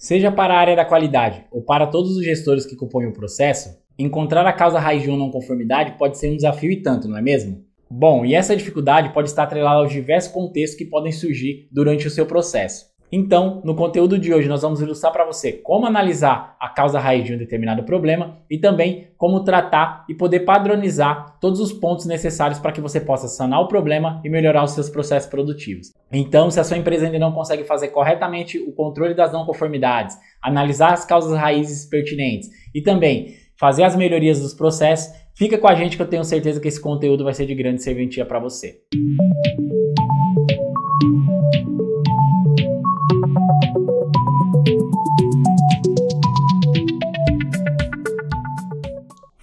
Seja para a área da qualidade ou para todos os gestores que compõem o processo, encontrar a causa raiz de uma não conformidade pode ser um desafio e tanto, não é mesmo? Bom, e essa dificuldade pode estar atrelada aos diversos contextos que podem surgir durante o seu processo. Então, no conteúdo de hoje, nós vamos ilustrar para você como analisar a causa raiz de um determinado problema e também como tratar e poder padronizar todos os pontos necessários para que você possa sanar o problema e melhorar os seus processos produtivos. Então, se a sua empresa ainda não consegue fazer corretamente o controle das não conformidades, analisar as causas raízes pertinentes e também fazer as melhorias dos processos, fica com a gente que eu tenho certeza que esse conteúdo vai ser de grande serventia para você.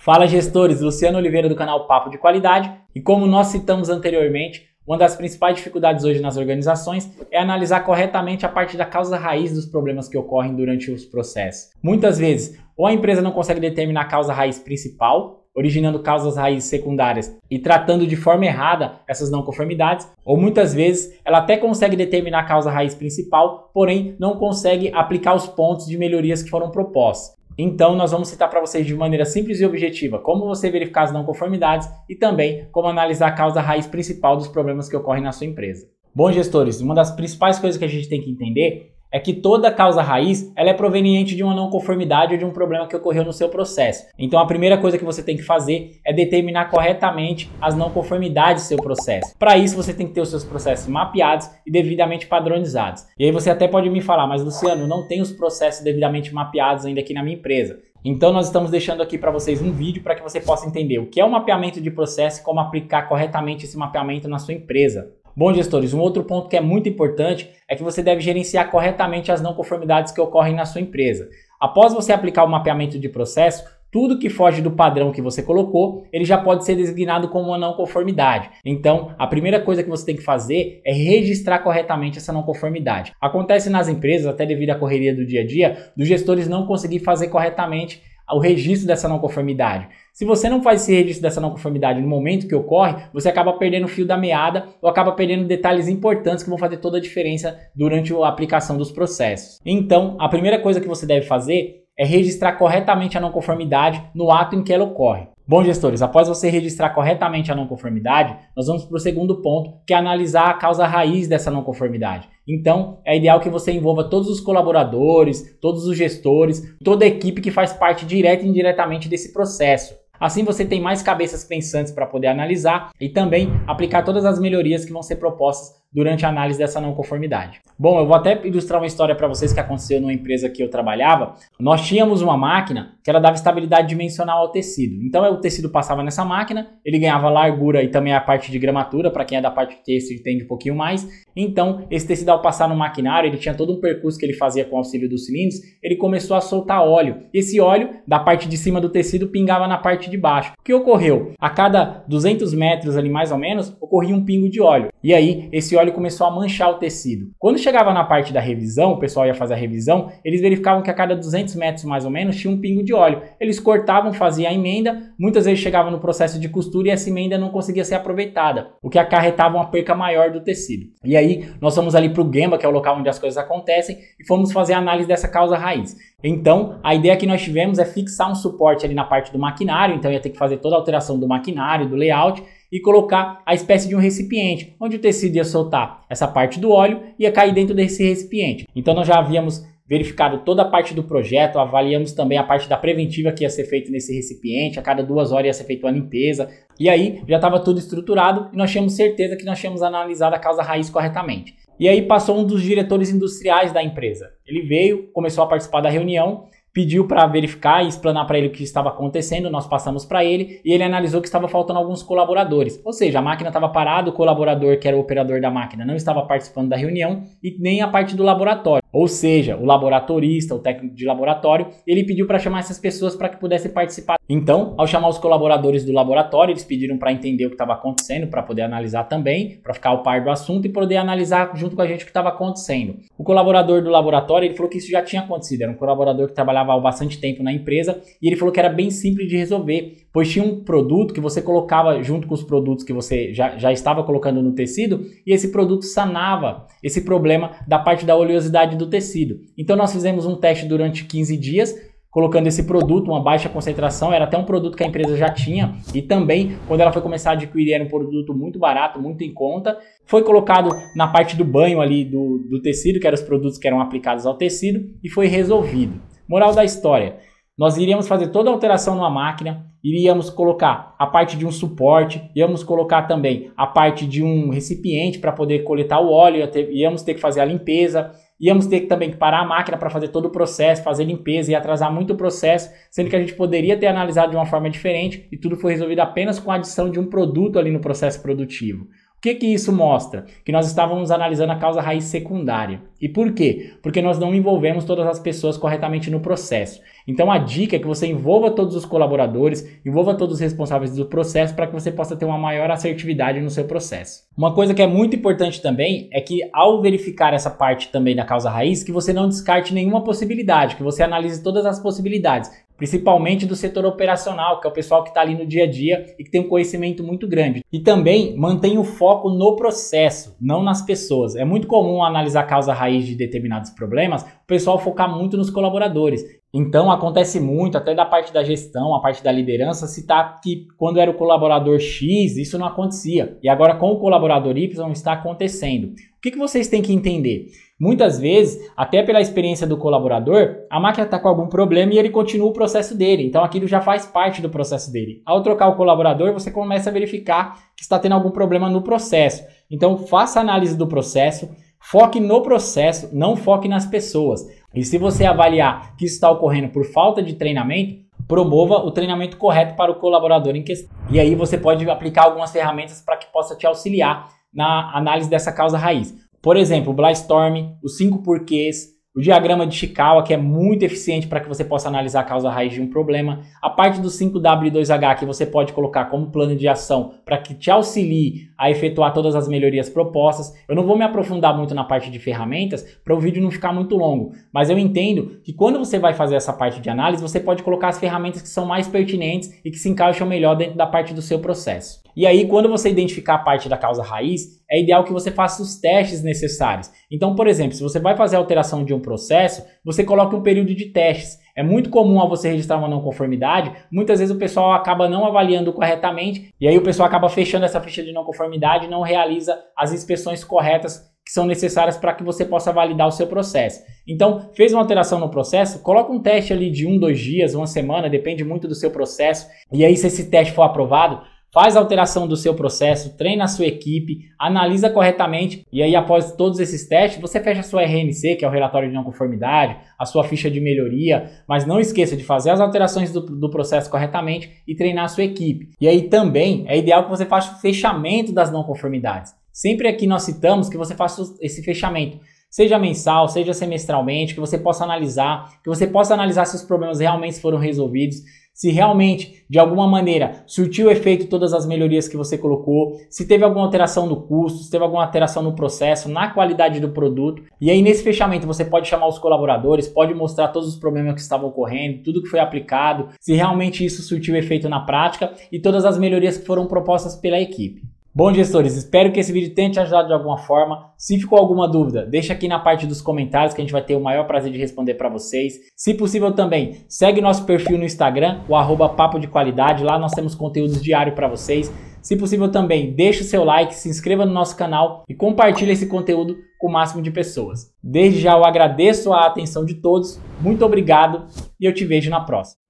Fala gestores, Luciano Oliveira do canal Papo de Qualidade. E como nós citamos anteriormente, uma das principais dificuldades hoje nas organizações é analisar corretamente a parte da causa raiz dos problemas que ocorrem durante os processos. Muitas vezes, ou a empresa não consegue determinar a causa raiz principal, originando causas raízes secundárias e tratando de forma errada essas não conformidades, ou muitas vezes ela até consegue determinar a causa raiz principal, porém não consegue aplicar os pontos de melhorias que foram propostos. Então, nós vamos citar para vocês de maneira simples e objetiva como você verificar as não conformidades e também como analisar a causa raiz principal dos problemas que ocorrem na sua empresa. Bom, gestores, uma das principais coisas que a gente tem que entender é que toda causa raiz ela é proveniente de uma não conformidade ou de um problema que ocorreu no seu processo. Então a primeira coisa que você tem que fazer é determinar corretamente as não conformidades do seu processo. Para isso você tem que ter os seus processos mapeados e devidamente padronizados. E aí você até pode me falar, mas Luciano, não tem os processos devidamente mapeados ainda aqui na minha empresa. Então nós estamos deixando aqui para vocês um vídeo para que você possa entender o que é o mapeamento de processo e como aplicar corretamente esse mapeamento na sua empresa. Bom, gestores, um outro ponto que é muito importante é que você deve gerenciar corretamente as não conformidades que ocorrem na sua empresa. Após você aplicar o mapeamento de processo, tudo que foge do padrão que você colocou, ele já pode ser designado como uma não conformidade. Então, a primeira coisa que você tem que fazer é registrar corretamente essa não conformidade. Acontece nas empresas, até devido à correria do dia a dia, dos gestores não conseguir fazer corretamente o registro dessa não conformidade. Se você não faz esse registro dessa não conformidade no momento que ocorre, você acaba perdendo o fio da meada ou acaba perdendo detalhes importantes que vão fazer toda a diferença durante a aplicação dos processos. Então, a primeira coisa que você deve fazer é registrar corretamente a não conformidade no ato em que ela ocorre. Bom, gestores, após você registrar corretamente a não conformidade, nós vamos para o segundo ponto, que é analisar a causa raiz dessa não conformidade. Então, é ideal que você envolva todos os colaboradores, todos os gestores, toda a equipe que faz parte direta e indiretamente desse processo. Assim você tem mais cabeças pensantes para poder analisar e também aplicar todas as melhorias que vão ser propostas durante a análise dessa não conformidade. Bom, eu vou até ilustrar uma história para vocês que aconteceu numa empresa que eu trabalhava. Nós tínhamos uma máquina que ela dava estabilidade dimensional ao tecido. Então o tecido passava nessa máquina, ele ganhava largura e também a parte de gramatura, para quem é da parte de tecido entende um pouquinho mais. Então, esse tecido ao passar no maquinário, ele tinha todo um percurso que ele fazia com o auxílio dos cilindros, ele começou a soltar óleo. Esse óleo da parte de cima do tecido pingava na parte de baixo. O que ocorreu? A cada 200 metros ali mais ou menos, ocorria um pingo de óleo. E aí, esse óleo começou a manchar o tecido. Quando chegava na parte da revisão, o pessoal ia fazer a revisão, eles verificavam que a cada 200 metros mais ou menos tinha um pingo de óleo. Eles cortavam, faziam a emenda, muitas vezes chegava no processo de costura e essa emenda não conseguia ser aproveitada, o que acarretava uma perca maior do tecido. E aí, nós fomos ali para o Gemba, que é o local onde as coisas acontecem, e fomos fazer a análise dessa causa raiz. Então, a ideia que nós tivemos é fixar um suporte ali na parte do maquinário, então ia ter que fazer toda a alteração do maquinário, do layout, e colocar a espécie de um recipiente, onde o tecido ia soltar essa parte do óleo e ia cair dentro desse recipiente. Então nós já havíamos verificado toda a parte do projeto, avaliamos também a parte da preventiva que ia ser feita nesse recipiente, a cada duas horas ia ser feita uma limpeza, e aí já estava tudo estruturado e nós tínhamos certeza que nós tínhamos analisado a causa raiz corretamente. E aí passou um dos diretores industriais da empresa. Ele veio, começou a participar da reunião pediu para verificar e explanar para ele o que estava acontecendo, nós passamos para ele e ele analisou que estava faltando alguns colaboradores. Ou seja, a máquina estava parada, o colaborador que era o operador da máquina não estava participando da reunião e nem a parte do laboratório. Ou seja, o laboratorista, o técnico de laboratório, ele pediu para chamar essas pessoas para que pudessem participar. Então, ao chamar os colaboradores do laboratório, eles pediram para entender o que estava acontecendo, para poder analisar também, para ficar ao par do assunto e poder analisar junto com a gente o que estava acontecendo. O colaborador do laboratório, ele falou que isso já tinha acontecido, era um colaborador que trabalhava há bastante tempo na empresa e ele falou que era bem simples de resolver, pois tinha um produto que você colocava junto com os produtos que você já, já estava colocando no tecido e esse produto sanava esse problema da parte da oleosidade do tecido. Então nós fizemos um teste durante 15 dias colocando esse produto, uma baixa concentração, era até um produto que a empresa já tinha, e também, quando ela foi começar a adquirir, era um produto muito barato, muito em conta. Foi colocado na parte do banho ali do, do tecido, que eram os produtos que eram aplicados ao tecido, e foi resolvido. Moral da história: nós iríamos fazer toda a alteração numa máquina, iríamos colocar a parte de um suporte, íamos colocar também a parte de um recipiente para poder coletar o óleo, íamos ter que fazer a limpeza, íamos ter também que parar a máquina para fazer todo o processo, fazer limpeza e atrasar muito o processo, sendo que a gente poderia ter analisado de uma forma diferente e tudo foi resolvido apenas com a adição de um produto ali no processo produtivo. Que, que isso mostra? Que nós estávamos analisando a causa raiz secundária. E por quê? Porque nós não envolvemos todas as pessoas corretamente no processo. Então a dica é que você envolva todos os colaboradores, envolva todos os responsáveis do processo para que você possa ter uma maior assertividade no seu processo. Uma coisa que é muito importante também é que ao verificar essa parte também da causa raiz, que você não descarte nenhuma possibilidade, que você analise todas as possibilidades principalmente do setor operacional, que é o pessoal que está ali no dia a dia e que tem um conhecimento muito grande. E também mantém o foco no processo, não nas pessoas. É muito comum analisar a causa raiz de determinados problemas, o pessoal focar muito nos colaboradores. Então acontece muito, até da parte da gestão, a parte da liderança, citar que quando era o colaborador X, isso não acontecia. E agora com o colaborador Y está acontecendo. Que, que vocês têm que entender? Muitas vezes, até pela experiência do colaborador, a máquina está com algum problema e ele continua o processo dele. Então aquilo já faz parte do processo dele. Ao trocar o colaborador, você começa a verificar que está tendo algum problema no processo. Então faça análise do processo, foque no processo, não foque nas pessoas. E se você avaliar que isso está ocorrendo por falta de treinamento, promova o treinamento correto para o colaborador em questão. E aí você pode aplicar algumas ferramentas para que possa te auxiliar na análise dessa causa raiz. Por exemplo, o Blastorm, os cinco porquês, o diagrama de Chikawa, que é muito eficiente para que você possa analisar a causa raiz de um problema. A parte do 5W2H, que você pode colocar como plano de ação para que te auxilie a efetuar todas as melhorias propostas. Eu não vou me aprofundar muito na parte de ferramentas para o vídeo não ficar muito longo, mas eu entendo que quando você vai fazer essa parte de análise, você pode colocar as ferramentas que são mais pertinentes e que se encaixam melhor dentro da parte do seu processo. E aí, quando você identificar a parte da causa raiz, é ideal que você faça os testes necessários. Então, por exemplo, se você vai fazer a alteração de um processo, você coloque um período de testes. É muito comum ao você registrar uma não conformidade, muitas vezes o pessoal acaba não avaliando corretamente e aí o pessoal acaba fechando essa ficha de não conformidade e não realiza as inspeções corretas que são necessárias para que você possa validar o seu processo. Então, fez uma alteração no processo, coloca um teste ali de um, dois dias, uma semana, depende muito do seu processo. E aí, se esse teste for aprovado, faz a alteração do seu processo, treina a sua equipe, analisa corretamente e aí após todos esses testes, você fecha a sua RNC, que é o relatório de não conformidade, a sua ficha de melhoria, mas não esqueça de fazer as alterações do, do processo corretamente e treinar a sua equipe. E aí também é ideal que você faça o fechamento das não conformidades. Sempre aqui nós citamos que você faça esse fechamento seja mensal, seja semestralmente, que você possa analisar, que você possa analisar se os problemas realmente foram resolvidos, se realmente, de alguma maneira, surtiu efeito todas as melhorias que você colocou, se teve alguma alteração no custo, se teve alguma alteração no processo, na qualidade do produto. E aí, nesse fechamento, você pode chamar os colaboradores, pode mostrar todos os problemas que estavam ocorrendo, tudo que foi aplicado, se realmente isso surtiu efeito na prática e todas as melhorias que foram propostas pela equipe. Bom, gestores, espero que esse vídeo tenha te ajudado de alguma forma. Se ficou alguma dúvida, deixa aqui na parte dos comentários que a gente vai ter o maior prazer de responder para vocês. Se possível também, segue nosso perfil no Instagram, o arroba Papo de Qualidade. Lá nós temos conteúdos diários para vocês. Se possível também, deixe o seu like, se inscreva no nosso canal e compartilhe esse conteúdo com o máximo de pessoas. Desde já eu agradeço a atenção de todos, muito obrigado e eu te vejo na próxima.